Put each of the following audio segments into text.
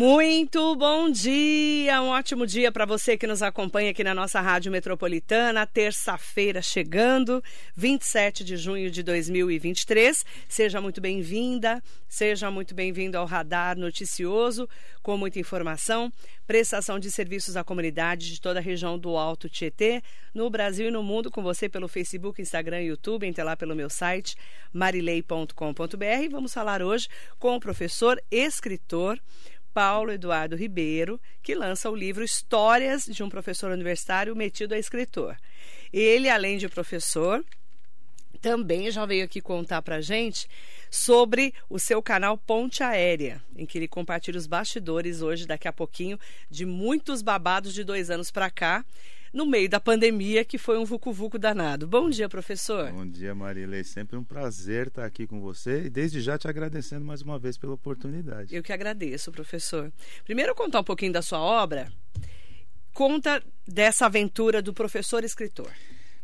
Muito bom dia, um ótimo dia para você que nos acompanha aqui na nossa Rádio Metropolitana, terça-feira chegando, 27 de junho de 2023. Seja muito bem-vinda, seja muito bem-vindo ao Radar Noticioso, com muita informação, prestação de serviços à comunidade de toda a região do Alto Tietê, no Brasil e no mundo, com você pelo Facebook, Instagram e YouTube, entre lá pelo meu site marilei.com.br. Vamos falar hoje com o professor escritor Paulo Eduardo Ribeiro, que lança o livro Histórias de um Professor Universitário Metido a Escritor. Ele, além de professor, também já veio aqui contar para gente sobre o seu canal Ponte Aérea, em que ele compartilha os bastidores hoje, daqui a pouquinho, de muitos babados de dois anos para cá no meio da pandemia, que foi um vucu-vucu danado. Bom dia, professor. Bom dia, Marilei. Sempre um prazer estar aqui com você e desde já te agradecendo mais uma vez pela oportunidade. Eu que agradeço, professor. Primeiro, contar um pouquinho da sua obra. Conta dessa aventura do professor escritor.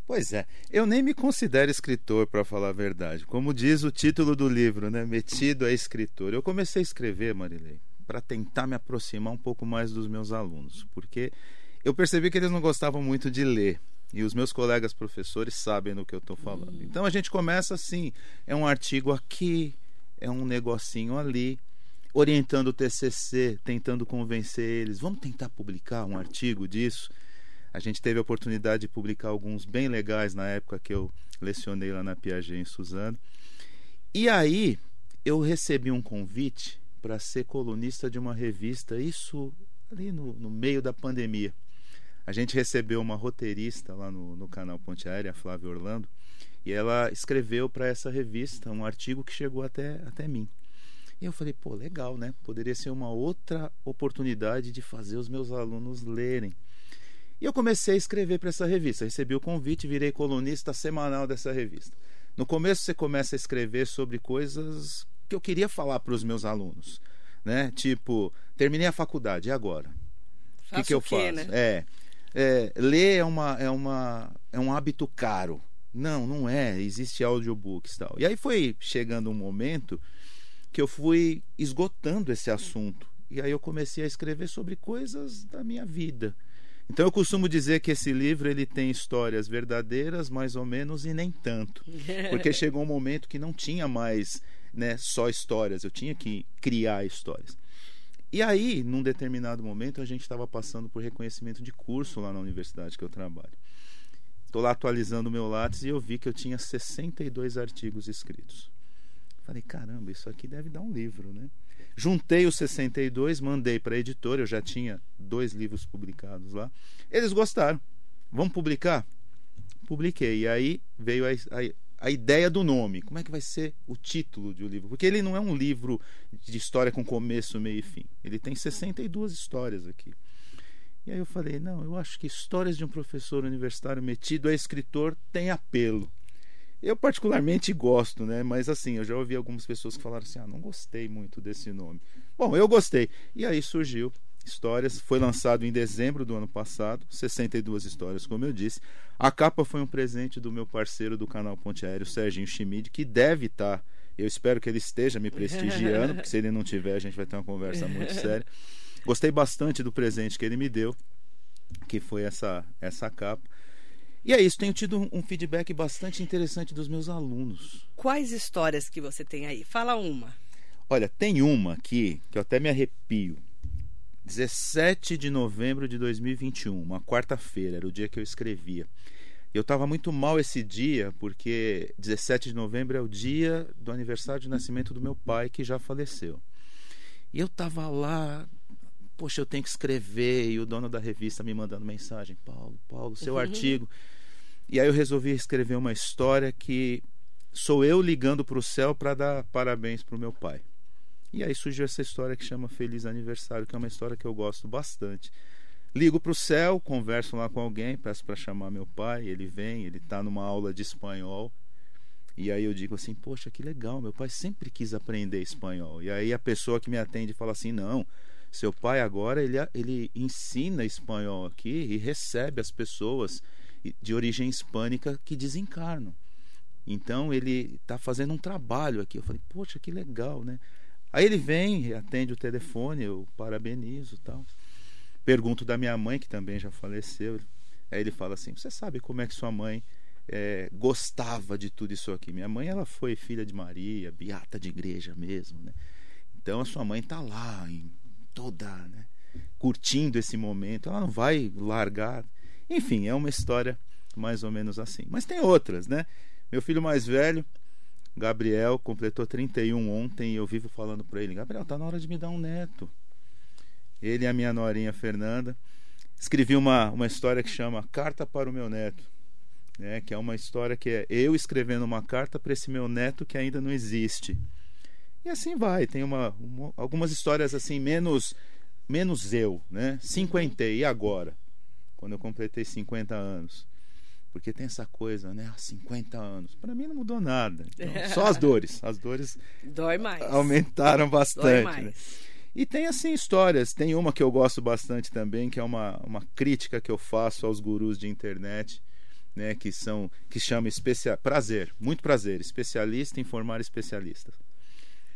Pois é, eu nem me considero escritor, para falar a verdade. Como diz o título do livro, né? Metido a escritor. Eu comecei a escrever, Marilei, para tentar me aproximar um pouco mais dos meus alunos, porque eu percebi que eles não gostavam muito de ler. E os meus colegas professores sabem do que eu estou falando. Hum. Então a gente começa assim: é um artigo aqui, é um negocinho ali, orientando o TCC, tentando convencer eles. Vamos tentar publicar um artigo disso. A gente teve a oportunidade de publicar alguns bem legais na época que eu lecionei lá na Piaget em Suzano. E aí eu recebi um convite para ser colunista de uma revista, isso ali no, no, meio da pandemia. A gente recebeu uma roteirista lá no, no canal Ponte Aérea, Flávia Orlando, e ela escreveu para essa revista um artigo que chegou até, até mim. E eu falei, pô, legal, né? Poderia ser uma outra oportunidade de fazer os meus alunos lerem. E eu comecei a escrever para essa revista. Recebi o convite, virei colunista semanal dessa revista. No começo você começa a escrever sobre coisas que eu queria falar para os meus alunos, né? Tipo, terminei a faculdade, e agora? O que, que eu faço? Né? É, é, ler é uma é uma é um hábito caro. Não, não é. Existe audiobooks e tal. E aí foi chegando um momento que eu fui esgotando esse assunto. E aí eu comecei a escrever sobre coisas da minha vida. Então eu costumo dizer que esse livro ele tem histórias verdadeiras, mais ou menos, e nem tanto. Porque chegou um momento que não tinha mais né, só histórias, eu tinha que criar histórias. E aí, num determinado momento, a gente estava passando por reconhecimento de curso lá na universidade que eu trabalho. Estou lá atualizando o meu Lattes e eu vi que eu tinha 62 artigos escritos. Falei, caramba, isso aqui deve dar um livro, né? Juntei os 62, mandei para a editora, eu já tinha dois livros publicados lá. Eles gostaram. Vamos publicar? Publiquei. E aí veio a, a, a ideia do nome. Como é que vai ser o título do livro? Porque ele não é um livro de história com começo, meio e fim. Ele tem 62 histórias aqui. E aí eu falei, não, eu acho que histórias de um professor universitário metido a escritor tem apelo. Eu particularmente gosto, né? Mas assim, eu já ouvi algumas pessoas que falaram assim: "Ah, não gostei muito desse nome". Bom, eu gostei. E aí surgiu Histórias, foi lançado em dezembro do ano passado, 62 histórias, como eu disse. A capa foi um presente do meu parceiro do canal Ponte Aéreo, Serginho Schmid, que deve estar, tá, eu espero que ele esteja me prestigiando, porque se ele não tiver, a gente vai ter uma conversa muito séria. Gostei bastante do presente que ele me deu, que foi essa essa capa. E é isso, tenho tido um feedback bastante interessante dos meus alunos. Quais histórias que você tem aí? Fala uma. Olha, tem uma aqui que eu até me arrepio. 17 de novembro de 2021, uma quarta-feira, era o dia que eu escrevia. Eu estava muito mal esse dia, porque 17 de novembro é o dia do aniversário de nascimento do meu pai, que já faleceu. E eu estava lá, poxa, eu tenho que escrever, e o dono da revista me mandando mensagem: Paulo, Paulo, seu uhum. artigo. E aí eu resolvi escrever uma história que sou eu ligando para o céu para dar parabéns para o meu pai. E aí surgiu essa história que chama Feliz Aniversário, que é uma história que eu gosto bastante. Ligo para o céu, converso lá com alguém, peço para chamar meu pai, ele vem, ele está numa aula de espanhol. E aí eu digo assim, poxa, que legal, meu pai sempre quis aprender espanhol. E aí a pessoa que me atende fala assim, não, seu pai agora ele, ele ensina espanhol aqui e recebe as pessoas de origem hispânica que desencarnam. Então ele está fazendo um trabalho aqui. Eu falei, poxa, que legal, né? Aí ele vem, atende o telefone, eu parabenizo tal. Pergunto da minha mãe, que também já faleceu. Aí ele fala assim: Você sabe como é que sua mãe é, gostava de tudo isso aqui? Minha mãe ela foi filha de Maria, beata de igreja mesmo, né? Então a sua mãe está lá em toda, né? curtindo esse momento. Ela não vai largar. Enfim, é uma história mais ou menos assim. Mas tem outras, né? Meu filho mais velho, Gabriel, completou 31 ontem e eu vivo falando para ele: Gabriel, tá na hora de me dar um neto. Ele e a minha norinha Fernanda. Escrevi uma, uma história que chama Carta para o Meu Neto. Né, que é uma história que é eu escrevendo uma carta para esse meu neto que ainda não existe. E assim vai. Tem uma, uma algumas histórias assim menos menos eu, né? Cinquentei, e agora? Quando eu completei 50 anos. Porque tem essa coisa, né? 50 anos. Para mim não mudou nada. Então, só as dores. As dores Dói mais. aumentaram bastante. Dói né? mais. E tem assim histórias. Tem uma que eu gosto bastante também, que é uma, uma crítica que eu faço aos gurus de internet, né? Que são que chama especial prazer, muito prazer, especialista em formar especialistas.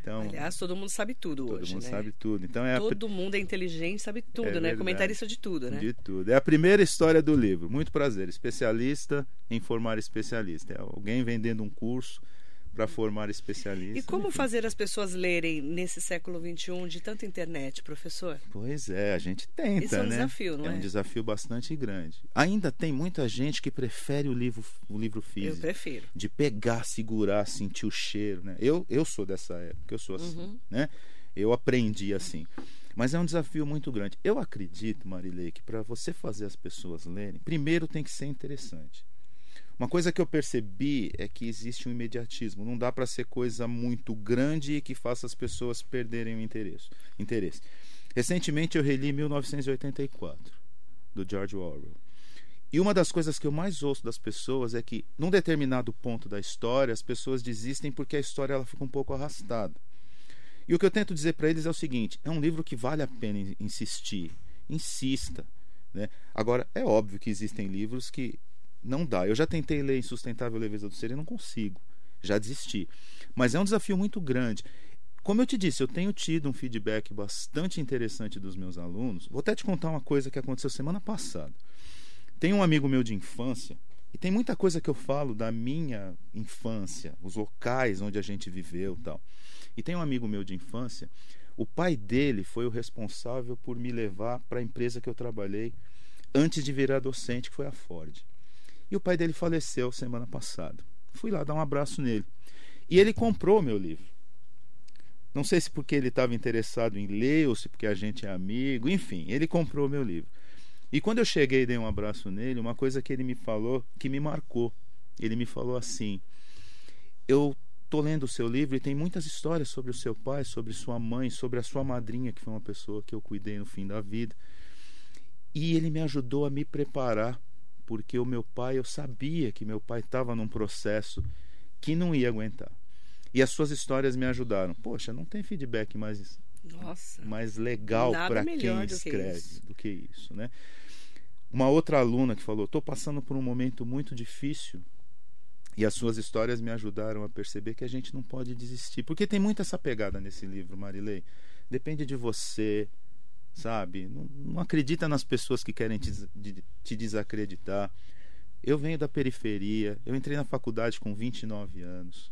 Então, Aliás, todo mundo sabe tudo todo hoje, mundo né? sabe tudo. Então é a Todo mundo é inteligente, sabe tudo, É né? verdade. Comentarista de tudo, né? De tudo. É a primeira história do livro. Muito prazer. Especialista em formar especialista. É alguém vendendo um curso para formar especialista. E como Enfim. fazer as pessoas lerem nesse século XXI de tanta internet, professor? Pois é, a gente tenta, Isso é um né? desafio, não é? é? um desafio bastante grande. Ainda tem muita gente que prefere o livro, o livro Eu físico. prefiro. De pegar, segurar, sentir o cheiro, né? Eu, eu sou dessa época, eu sou assim, Uhum. né? Eu aprendi assim. Mas é um desafio muito grande. Eu acredito, Marilei, que para você fazer as pessoas lerem, primeiro tem que ser interessante. Uma coisa que eu percebi é que existe um imediatismo. Não dá para ser coisa muito grande e que faça as pessoas perderem o interesse. interesse. Recentemente eu reli 1984, do George Orwell. E uma das coisas que eu mais ouço das pessoas é que, num determinado ponto da história, as pessoas desistem porque a história ela fica um pouco arrastada. E o que eu tento dizer para eles é o seguinte: é um livro que vale a pena in- insistir. Insista. Né? Agora, é óbvio que existem livros que não dá. Eu já tentei ler Insustentável Leveza do Ser e não consigo. Já desisti. Mas é um desafio muito grande. Como eu te disse, eu tenho tido um feedback bastante interessante dos meus alunos. Vou até te contar uma coisa que aconteceu semana passada. Tem um amigo meu de infância, e tem muita coisa que eu falo da minha infância, os locais onde a gente viveu tal. E tem um amigo meu de infância, o pai dele foi o responsável por me levar para a empresa que eu trabalhei antes de virar docente, que foi a Ford. E o pai dele faleceu semana passada. Fui lá dar um abraço nele. E ele comprou meu livro. Não sei se porque ele estava interessado em ler ou se porque a gente é amigo, enfim, ele comprou meu livro. E quando eu cheguei e dei um abraço nele, uma coisa que ele me falou que me marcou. Ele me falou assim: Eu tô lendo o seu livro e tem muitas histórias sobre o seu pai, sobre sua mãe, sobre a sua madrinha, que foi uma pessoa que eu cuidei no fim da vida. E ele me ajudou a me preparar, porque o meu pai, eu sabia que meu pai estava num processo que não ia aguentar. E as suas histórias me ajudaram. Poxa, não tem feedback mais Nossa. mais legal para quem do que escreve do que isso, né? Uma outra aluna que falou: "Estou passando por um momento muito difícil e as suas histórias me ajudaram a perceber que a gente não pode desistir, porque tem muito essa pegada nesse livro, Marilei. Depende de você, sabe? Não, não acredita nas pessoas que querem te, de- te desacreditar. Eu venho da periferia, eu entrei na faculdade com 29 anos.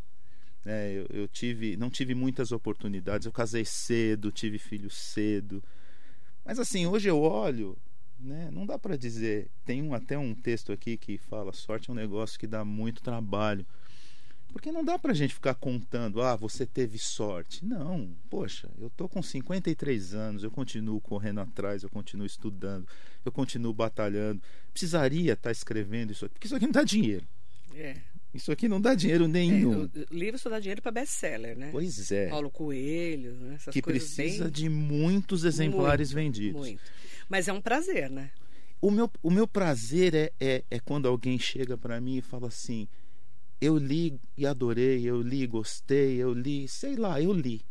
né? eu, eu tive, não tive muitas oportunidades. Eu casei cedo, tive filho cedo. Mas assim, hoje eu olho, né? Não dá para dizer. Tem um, até um texto aqui que fala: sorte é um negócio que dá muito trabalho. Porque não dá pra gente ficar contando, ah, você teve sorte. Não, poxa, eu tô com 53 anos, eu continuo correndo atrás, eu continuo estudando, eu continuo batalhando. Precisaria estar escrevendo isso aqui, porque isso aqui não dá dinheiro. É. Isso aqui não dá dinheiro É, nenhum. o livro só dá dinheiro para best-seller, né? Pois é. Paulo Coelho, né? essas que coisas precisa bem... de muitos exemplares Muito, vendidos. Muito. Mas é um prazer, né? O meu, o meu prazer é, é, é quando alguém chega para mim e fala assim: eu li e adorei, eu li e gostei, eu li, sei lá, eu li.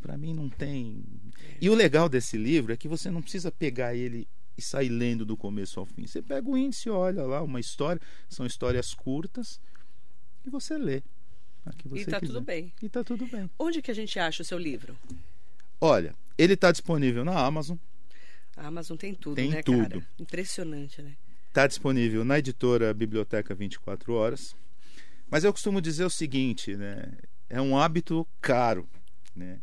Para mim não tem. E o legal desse livro é que você não precisa pegar ele e sair lendo do começo ao fim. Você pega o índice, olha lá, uma história, são histórias curtas e você lê. você E tá quiser. tudo bem. E tá tudo bem. Onde que a gente acha o seu livro? Olha, ele está disponível na Amazon, A Amazon tem tudo, Tem né, tudo. cara? Impressionante, né? está disponível na editora Biblioteca 24 Horas. Mas eu costumo dizer o seguinte, né? É um hábito caro, né?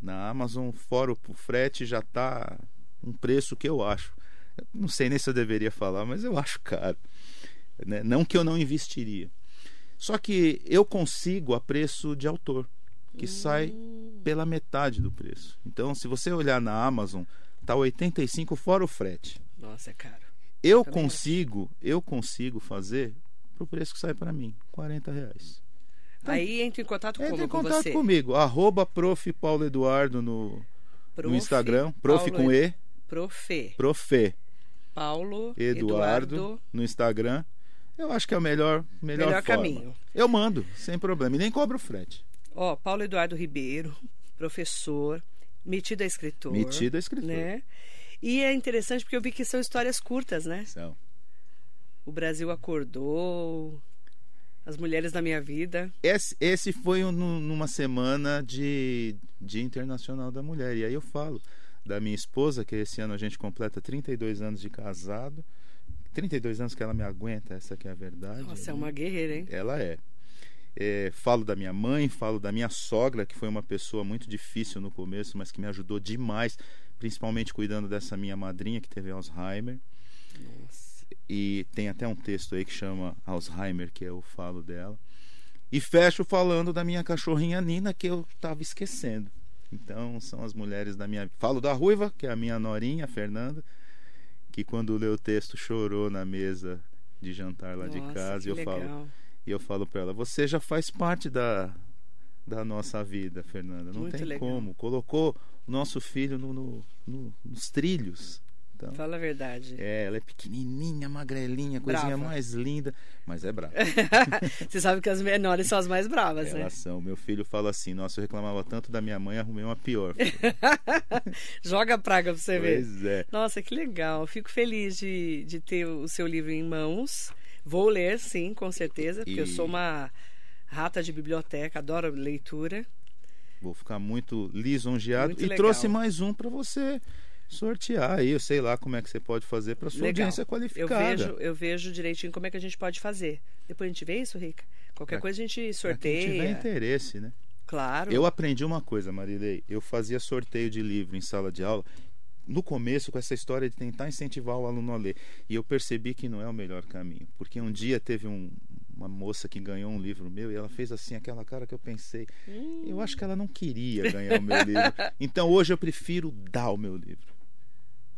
Na Amazon, fora o frete, já está um preço que eu acho. Eu não sei nem se eu deveria falar, mas eu acho caro. né? Não que eu não investiria. Só que eu consigo a preço de autor, que sai pela metade do preço. Então, se você olhar na Amazon, tá 85 fora o frete. Nossa, é caro. Eu Também consigo, eu consigo fazer pro preço que sai para mim, 40 reais. Então, Aí entra em contato Entre como em com contato você? comigo, arroba prof. Paulo Eduardo no, Prof. no Instagram, prof Paulo com E, Profe. profe Paulo Eduardo, Eduardo. no Instagram. Eu acho que é o melhor, melhor, Melhor forma. caminho. Eu mando, sem problema, e nem cobro frete. Ó, Paulo Eduardo Ribeiro, professor, metido a escritor. Metido a escritor. Né? E é interessante porque eu vi que são histórias curtas, né? São. O Brasil acordou, as mulheres da minha vida. Esse, esse foi um, num- numa semana de Dia Internacional da Mulher. E aí eu falo da minha esposa, que esse ano a gente completa 32 anos de casado. 32 anos que ela me aguenta, essa que é a verdade. Nossa, é uma guerreira, hein? Ela é. É, falo da minha mãe, falo da minha sogra, que foi uma pessoa muito difícil no começo, mas que me ajudou demais, principalmente cuidando dessa minha madrinha que teve Alzheimer. Nossa. E tem até um texto aí que chama Alzheimer, que eu falo dela. E fecho falando da minha cachorrinha Nina, que eu estava esquecendo. Então, são as mulheres da minha. Falo da Ruiva, que é a minha norinha, a Fernanda, que quando leu o texto chorou na mesa de jantar lá de Nossa, casa. E eu falo, legal. e eu falo para ela: Você já faz parte da, da nossa vida, Fernanda. Não Muito tem legal. como. Colocou o nosso filho no, no- no- nos trilhos. Então, Fala a verdade. é, ela é pequenininha, magrelinha, coisinha Brava. mais linda, mas é brava. Você sabe que as menores são as mais bravas, né? Elas são. Meu filho fala assim: Nossa, eu reclamava tanto da minha mãe, arrumei uma pior. Joga praga pra você ver. pois é. Nossa, que legal. Fico feliz de, de ter o seu livro em mãos. Vou ler, sim, com certeza, porque eu E- sou uma rata de biblioteca, adoro leitura. Vou ficar muito lisonjeado. Muito e legal. trouxe mais um para você sortear aí. Eu sei lá como é que você pode fazer para sua Legal. audiência Eu qualificada. vejo, eu vejo direitinho como é que a gente pode fazer. Depois a gente vê isso, Rica? Qualquer Pra- coisa a gente Pra quem sorteia. tiver interesse, né? Claro. Eu aprendi uma coisa, Marilei. Eu fazia sorteio de livro em sala de aula. No começo, com essa história de tentar incentivar o aluno a ler. E eu percebi que não é o melhor caminho. Porque um dia teve um- uma moça que ganhou um livro meu e ela fez assim, aquela cara que eu pensei. Hum. Eu acho que ela não queria ganhar o meu livro. Então hoje eu prefiro dar o meu livro.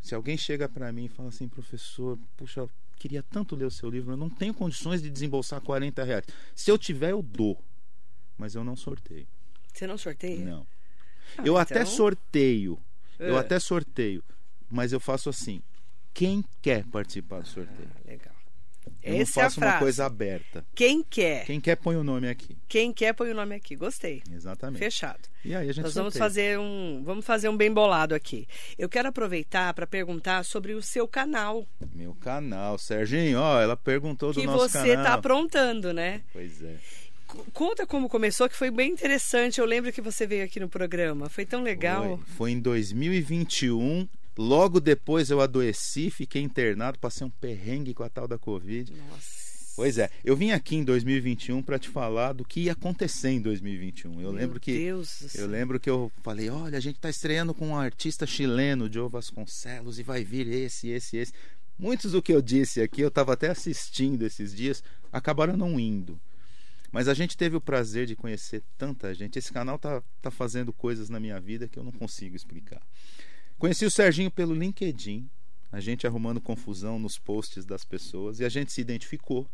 Se alguém chega para mim e fala assim, professor, puxa, queria tanto ler o seu livro, eu não tenho condições de desembolsar 40 reais. Se eu tiver, eu dou. Mas eu não sorteio. Você não sorteia? Não. Ah, eu até então- sorteio. Eu É. até sorteio. Mas eu faço assim. Quem quer participar do sorteio? Ah, legal. Eu não Essa é a faço uma frase. coisa aberta. Quem quer? Quem quer põe o nome aqui. Quem quer, põe o nome aqui. Gostei. Exatamente. Fechado. E aí a gente Nós vamos fazer um, vamos fazer um bem bolado aqui. Eu quero aproveitar para perguntar sobre o seu canal Meu canal, Serginho, ó, ela perguntou do que nosso você canal. está aprontando, né? Pois é. Conta como começou, que foi bem interessante. Eu lembro que você veio aqui no programa. Foi tão legal. Foi, foi em 2021. Logo depois eu adoeci, fiquei internado, passei um perrengue com a tal da Covid. Nossa. Pois é, eu vim aqui em 2021 para te falar do que ia acontecer em 2021. Eu Meu lembro que Deus eu lembro que eu falei, olha, a gente está estreando com um artista chileno, Joe Vasconcelos, e vai vir esse, esse, esse. Muitos do que eu disse aqui, eu estava até assistindo esses dias, acabaram não indo. Mas a gente teve o prazer de conhecer tanta gente. Esse canal tá, tá fazendo coisas na minha vida que eu não consigo explicar. Conheci o Serginho pelo LinkedIn, a gente arrumando confusão nos posts das pessoas, e a gente se identificou.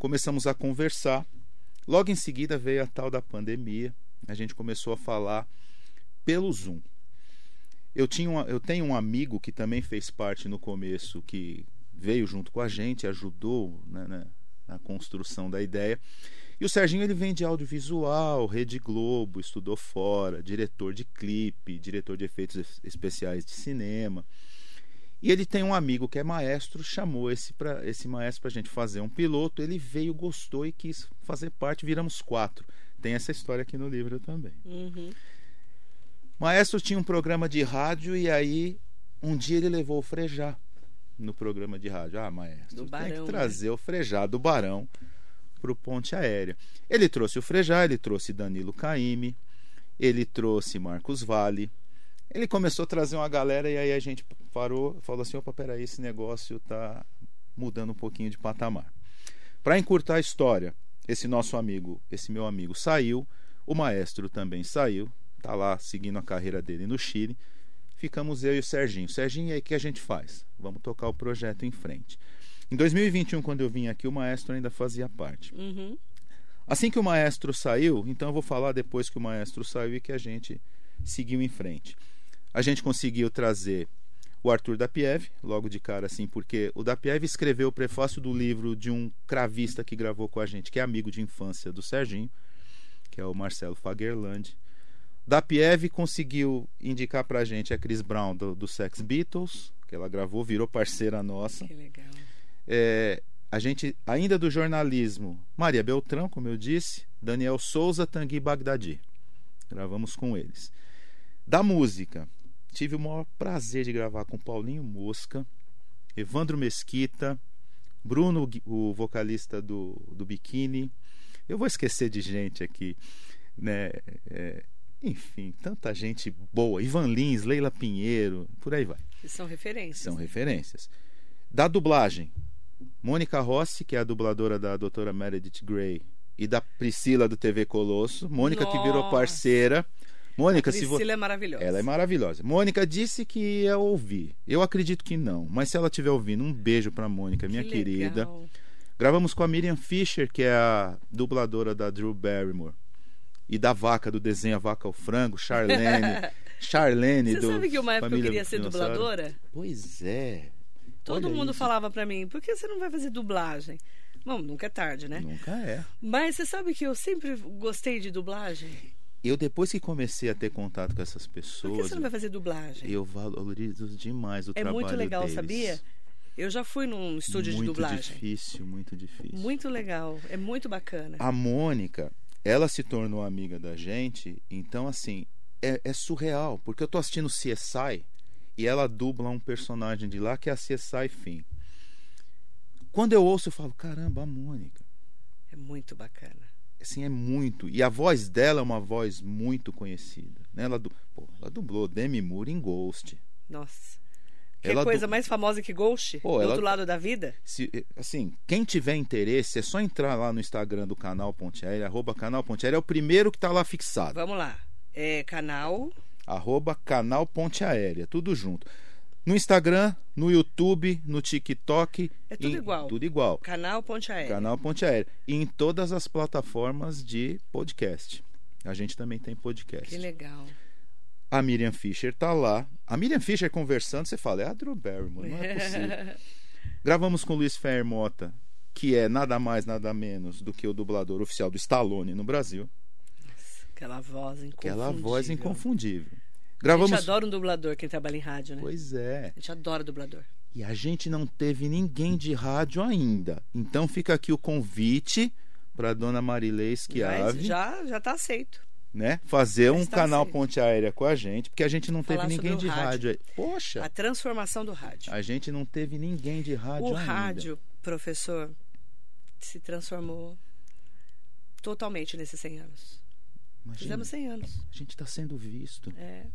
Começamos a conversar. Logo em seguida veio a tal da pandemia. A gente começou a falar pelo Zoom. Eu, tinha eu tenho um amigo que também fez parte no começo, que veio junto com a gente, ajudou né, né, na construção da ideia. E o Serginho ele vem de audiovisual, Rede Globo, estudou fora, diretor de clipe, diretor de efeitos es- especiais de cinema. E ele tem um amigo que é maestro, chamou esse, pra, esse maestro para a gente fazer um piloto. Ele veio, gostou e quis fazer parte. Viramos quatro. Tem essa história aqui no livro também. Uhum. Maestro tinha um programa de rádio e aí um dia ele levou o Frejá no programa de rádio. Ah, maestro, Do tem Barão, que trazer né? o Frejá do Barão para o Ponte Aérea. Ele trouxe o Frejá, ele trouxe Danilo Caime, ele trouxe Marcos Vale. Ele começou a trazer uma galera e aí a gente parou, falou assim: opa, peraí, esse negócio tá mudando um pouquinho de patamar. Para encurtar a história, esse nosso amigo, esse meu amigo saiu, o maestro também saiu, tá lá seguindo a carreira dele no Chile. Ficamos eu e o Serginho. Serginho, e aí o que a gente faz? Vamos tocar o projeto em frente. Em 2021, quando eu vim aqui, o maestro ainda fazia parte. Uhum. Assim que o maestro saiu, então eu vou falar depois que o maestro saiu e que a gente seguiu em frente. A gente conseguiu trazer o Arthur Dapiev, logo de cara assim, porque o Dapiev escreveu o prefácio do livro de um cravista que gravou com a gente, que é amigo de infância do Serginho, que é o Marcelo Fagerland. Dapiev conseguiu indicar pra gente a Chris Brown do, do Sex Beatles, que ela gravou, virou parceira nossa. Que legal. É, a gente, ainda do jornalismo, Maria Beltrão, como eu disse, Daniel Souza, Tanguy Bagdadi. Gravamos com eles. Da música, tive o maior prazer de gravar com Paulinho Mosca, Evandro Mesquita, Bruno, o vocalista do, do Biquíni. Eu vou esquecer de gente aqui, né? É, enfim, tanta gente boa. Ivan Lins, Leila Pinheiro, por aí vai. São referências. São referências. Da dublagem, Mônica Rossi, que é a dubladora da doutora Meredith Grey, e da Priscila do TV Colosso. Mônica que virou Nossa. parceira. Mônica, se Priscila vo... é maravilhosa. ela é maravilhosa. Mônica disse que ia ouvir. Eu acredito que não, mas se ela estiver ouvindo, um beijo pra Mônica, minha Que querida. legal. Gravamos com a Miriam Fisher, que é a dubladora da Drew Barrymore. E da vaca, do desenho A Vaca ao Frango, Charlene. Charlene Você do sabe que uma época eu queria ser dubladora? Pois é. Todo Olha mundo isso. falava pra mim, por que você não vai fazer dublagem? Bom, nunca é tarde, né? Nunca é. Mas você sabe que eu sempre gostei de dublagem? Eu, depois que comecei a ter contato com essas Por que pessoas, você não vai fazer dublagem? eu valorizo demais o É trabalho muito legal, deles. sabia? Eu já fui num estúdio muito de dublagem. difícil, muito difícil. Muito legal, é muito bacana. A Mônica, ela se tornou amiga da gente, então assim, é, é surreal, porque eu tô assistindo CSI e ela dubla um personagem de lá que é a CSI Fim. Quando eu ouço, eu falo, caramba, a Mônica. É muito bacana. Assim, é muito. E a voz dela é uma voz muito conhecida. Né? Ela, du... Pô, ela dublou Demi Moore em Ghost. Nossa. Que Ela coisa du- mais famosa que Ghost? Pô, do ela- outro lado da vida? Se, assim, quem tiver interesse, é só entrar lá no Instagram do canal Ponte Aérea, arroba canal Ponte Aérea, é o primeiro que tá lá fixado. Vamos lá. É canal. Arroba canal Ponte Aérea, tudo junto. No Instagram, no YouTube, no TikTok. É tudo em- igual. Tudo igual. Canal Ponte Aérea. Canal Ponte Aérea. E em todas as plataformas de podcast. A gente também tem podcast. Que legal. A Miriam Fischer tá lá. A Miriam Fischer conversando, você fala, é a Drew Barrymore, não é possível. Gravamos com o Luiz Fermota, que é nada mais, nada menos do que o dublador oficial do Stallone no Brasil. Aquela voz inconfundível. Aquela voz inconfundível. A Gravamos. gente adora um dublador, quem trabalha em rádio, né? Pois é. A gente adora dublador. E a gente não teve ninguém de rádio ainda. Então fica aqui o convite para dona Marilei Schiave, já, já tá aceito. né, fazer um canal aceito. Ponte Aérea com a gente, porque a gente não Falar teve ninguém de o rádio. rádio. Poxa, A transformação do rádio. a gente não teve ninguém de rádio o ainda. rádio, professor, se transformou totalmente nesses 100 anos. Imagina, Fizemos 100 anos. a gente está sendo visto. É.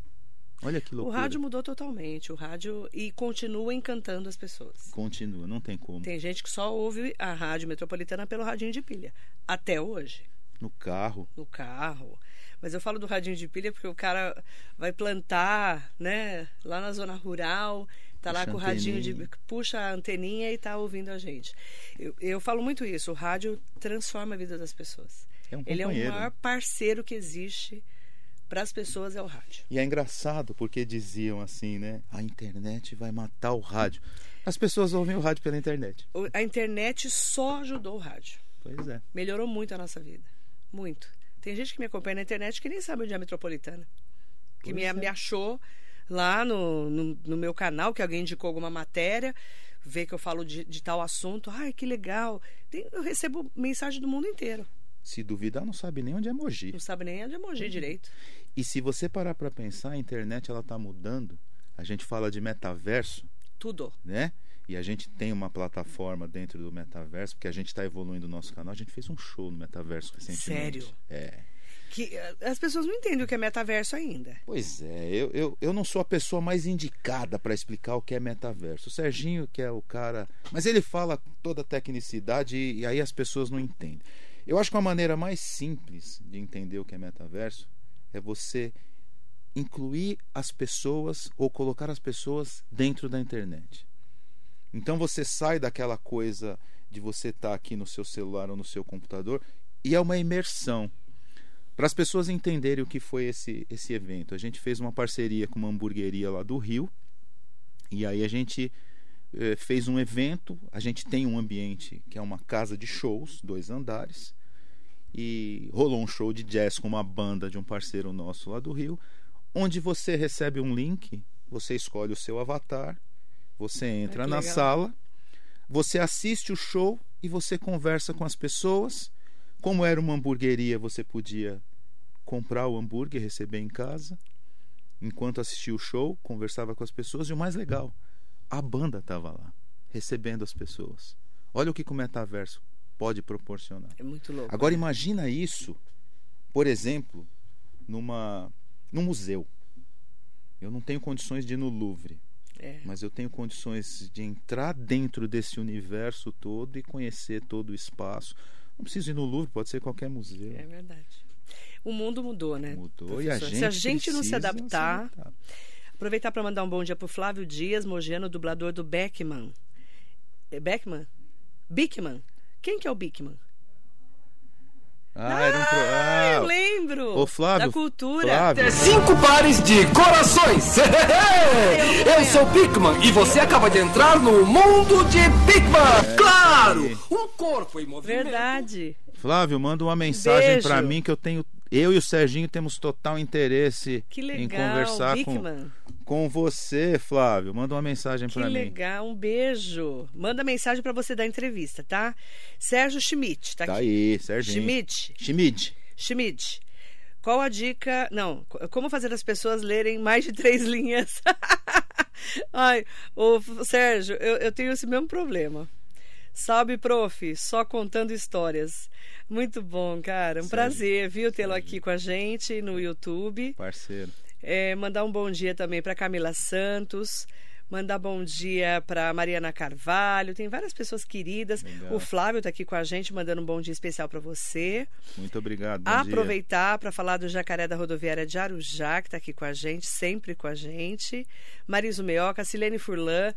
Olha que O loucura. rádio mudou totalmente. O rádio e continua encantando as pessoas. Continua, não tem como. Tem gente que só ouve a rádio metropolitana pelo radinho de pilha. Até hoje. No carro. no carro. Mas eu falo do radinho de pilha porque o cara vai plantar, né, lá na zona rural, tá lá Puxa com o radinho de puxa a anteninha e tá ouvindo a gente. Eu, eu falo muito isso, o rádio transforma a vida das pessoas. É um Ele é o maior parceiro que existe para as pessoas é o rádio. E é engraçado porque diziam assim, né? A internet vai matar o rádio. As pessoas ouvem o rádio pela internet. A internet só ajudou o rádio. Pois é. Melhorou muito a nossa vida. Muito. Tem gente que me acompanha na internet que nem sabe onde é a metropolitana. Que Pois me, é. me achou lá no, no, no meu canal, que alguém indicou alguma matéria, vê que eu falo de, de tal assunto. Ai, que legal. Tem, eu recebo mensagem do mundo inteiro. Se duvidar, não sabe nem onde é Mogi. Não sabe nem onde é Mogi direito. E se você parar para pensar, a internet ela tá mudando. A gente fala de metaverso, Tudo. né? E a gente tem uma plataforma dentro do metaverso, porque a gente está evoluindo o nosso canal. A gente fez um show no metaverso recentemente. Sério? É. Que as pessoas não entendem o que é metaverso ainda. Pois é, eu, eu, eu não sou a pessoa mais indicada para explicar o que é metaverso. O Serginho, que é o cara. Mas ele fala toda a tecnicidade e, e aí as pessoas não entendem. Eu acho que uma maneira mais simples de entender o que é metaverso é você incluir as pessoas ou colocar as pessoas dentro da internet. Então você sai daquela coisa de você estar aqui no seu celular ou no seu computador e é uma imersão. Para as pessoas entenderem o que foi esse, esse evento, a gente fez uma parceria com uma hamburgueria lá do Rio e aí a gente fez um evento. A gente tem um ambiente que é uma casa de shows, dois andares, e rolou um show de jazz com uma banda de um parceiro nosso lá do Rio, onde você recebe um link, você escolhe o seu avatar, você entra que na legal. sala, você assiste o show e você conversa com as pessoas. Como era uma hamburgueria, você podia comprar o hambúrguer receber em casa. Enquanto assistia o show, conversava com as pessoas. E o mais legal, a banda estava lá, recebendo as pessoas. Olha o que, que o metaverso pode proporcionar. É muito louco. Agora né? imagina isso, por exemplo, numa num museu. Eu não tenho condições de ir no Louvre, É. mas eu tenho condições de entrar dentro desse universo todo e conhecer todo o espaço. Não preciso ir no Louvre, pode ser qualquer museu. É verdade. O mundo mudou, né? Mudou e a gente Se a gente não se adaptar. se adaptar. Aproveitar para mandar um bom dia pro Flávio Dias, mogiano, dublador do Beckman. É Beckman? Bickman. Quem que é o Bickman? Ah, era um pro... Ah, eu ah, lembro! Ô, Flávio, Da cultura. Flávio. Cinco pares de corações. Eu sou Bigman e você acaba de entrar no mundo de Bigman. Claro, um corpo em movimento. Verdade. Flávio, manda uma mensagem Beijo. pra mim que eu tenho. Eu e o Serginho temos total interesse Que em legal, conversar com, Bickman. com você, Flávio. Manda uma mensagem Que pra mim. legal, um beijo. Manda mensagem para você dar entrevista, tá? Sérgio Schmidt, tá, Tá aqui. aí, Serginho. Schmidt. Schmidt. Schmidt. Qual a dica? Não, co- como fazer as pessoas lerem mais de três linhas? Ai, ô Sérgio, eu, eu tenho esse mesmo problema. Salve, prof, só contando histórias. Muito bom, cara. Um Sérgio, prazer, viu, tê-lo aqui com a gente no YouTube. Parceiro. É, mandar um bom dia também para Camila Santos. Mandar bom dia para Mariana Carvalho. Tem várias pessoas queridas. Legal. O Flávio está aqui com a gente, mandando um bom dia especial para você. Muito obrigado. Aproveitar para falar do jacaré da rodoviária de Arujá, que está aqui com a gente, sempre com a gente. Mariso Meoca, Silene Furlan.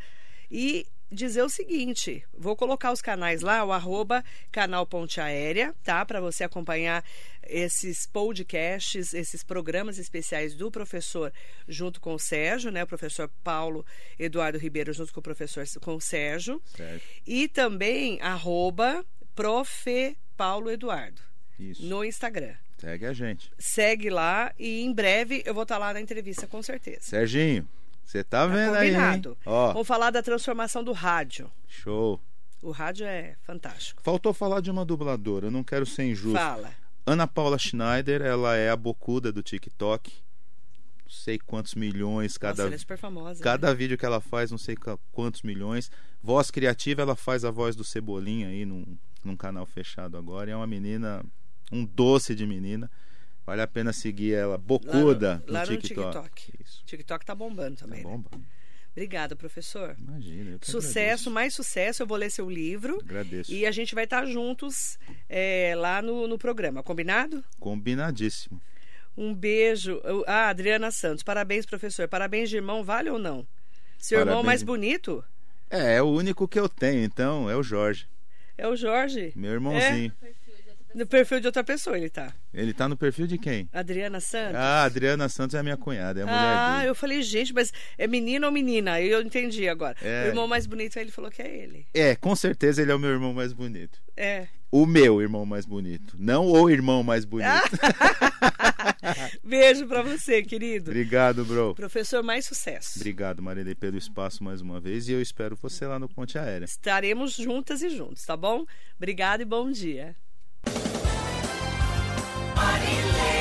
E dizer o seguinte: vou colocar os canais lá, o arroba canal Ponte Aérea, tá? Para você acompanhar esses podcasts, esses programas especiais do professor junto com o Sérgio, né? O professor Paulo Eduardo Ribeiro junto com o professor com o Sérgio. Certo. E também arroba profe Paulo Eduardo Isso. no Instagram. Segue a gente. Segue lá e em breve eu vou estar lá na entrevista, com certeza. Serginho, você tá Tá vendo aí, hein? combinado. Ó, Vamos falar da transformação do rádio. show. O rádio é fantástico. Faltou falar de uma dubladora, eu não quero ser injusto. Fala. Ana Paula Schneider, ela é a bocuda do TikTok. Não sei quantos milhões cada Nossa, ela é super famosa. Cada vídeo que ela faz, não sei quantos milhões. Voz criativa, ela faz a voz do Cebolinha aí num, num canal fechado agora. E é uma menina, um doce de menina. Vale a pena seguir ela, bocuda, lá no no TikTok. TikTok. Isso. O TikTok tá bombando Tá também. né? bomba? Obrigada, professor. Imagina. Sucesso, agradeço. mais sucesso. Eu vou ler seu livro. Agradeço. E a gente vai estar juntos é, lá no, no programa, combinado? Combinadíssimo. Um beijo. Ah, Adriana Santos. Parabéns, professor. Parabéns de irmão, vale ou não? Seu irmão Parabéns. mais bonito É, é o único que eu tenho, então, é o Jorge, é o Jorge. meu irmãozinho. No perfil de outra pessoa ele tá. Ele tá no perfil de quem? Adriana Santos. Ah, Adriana Santos é a minha cunhada, é a mulher Ah, dele. eu falei, gente, mas é menino ou menina? Eu entendi agora. É. O irmão mais bonito, aí ele falou que é ele. É, com certeza ele é o meu irmão mais bonito. É. O meu irmão mais bonito, não o irmão mais bonito. Beijo para você, querido. Obrigado, bro. Professor, mais sucesso. Obrigado, Marilei, pelo espaço mais uma vez e eu espero você lá no Ponte Aérea. Estaremos juntas e juntos, tá bom? Obrigado e bom dia. Marilei.